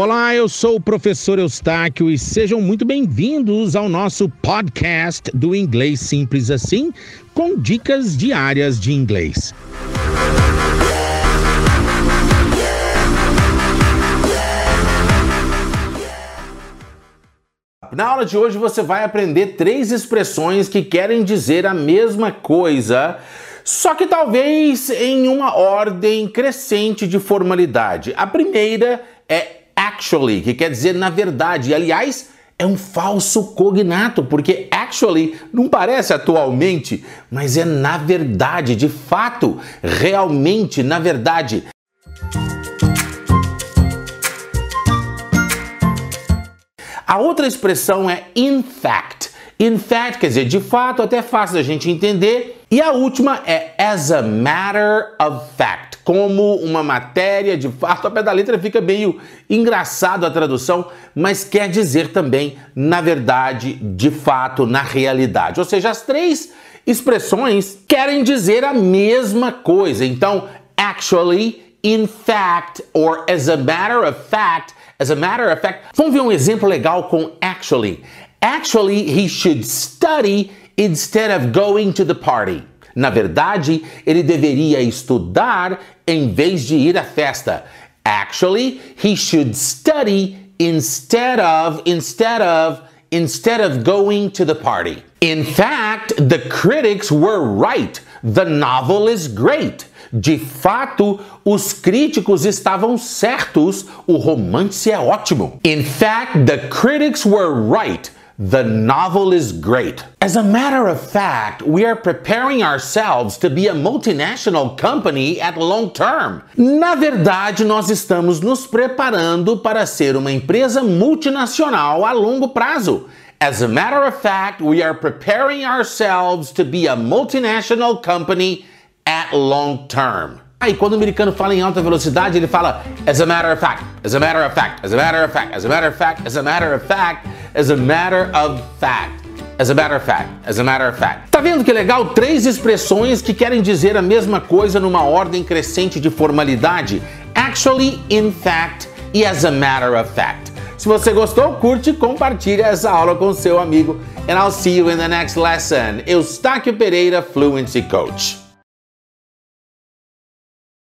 Olá, eu sou o professor Eustáquio e sejam muito bem-vindos ao nosso podcast do Inglês Simples Assim, com dicas diárias de inglês. Na aula de hoje você vai aprender três expressões que querem dizer a mesma coisa, só que talvez em uma ordem crescente de formalidade. A primeira é actually, que quer dizer na verdade. Aliás, é um falso cognato, porque actually não parece atualmente, mas é na verdade, de fato, realmente, na verdade. A outra expressão é in fact. In fact quer dizer de fato, até fácil da gente entender. E a última é as a matter of fact como uma matéria de fato. A pé da letra fica meio engraçado a tradução, mas quer dizer também, na verdade, de fato, na realidade. Ou seja, as três expressões querem dizer a mesma coisa. Então, actually, in fact, or as a matter of fact, as a matter of fact. Vamos ver um exemplo legal com actually. Actually, he should study instead of going to the party. Na verdade, ele deveria estudar em vez de ir à festa. Actually, he should study instead of instead of instead of going to the party. In fact, the critics were right. The novel is great. De fato, os críticos estavam certos. O romance é ótimo. In fact, the critics were right. The novel is great. As a matter of fact, we are preparing ourselves to be a multinational company at long term. Na verdade, nós estamos nos preparando para ser uma empresa multinacional a longo prazo. As a matter of fact, we are preparing ourselves to be a multinational company at long term. Aí, quando o americano fala em alta velocidade, ele fala as a matter of fact, as a matter of fact, as a matter of fact, as a matter of fact, as a matter of fact, as a matter of fact. As a matter of fact, as a matter of fact. Tá vendo que legal? Três expressões que querem dizer a mesma coisa numa ordem crescente de formalidade. Actually, in fact e as a matter of fact. Se você gostou, curte e compartilhe essa aula com seu amigo. And I'll see you in the next lesson. Eustáquio Pereira, Fluency Coach.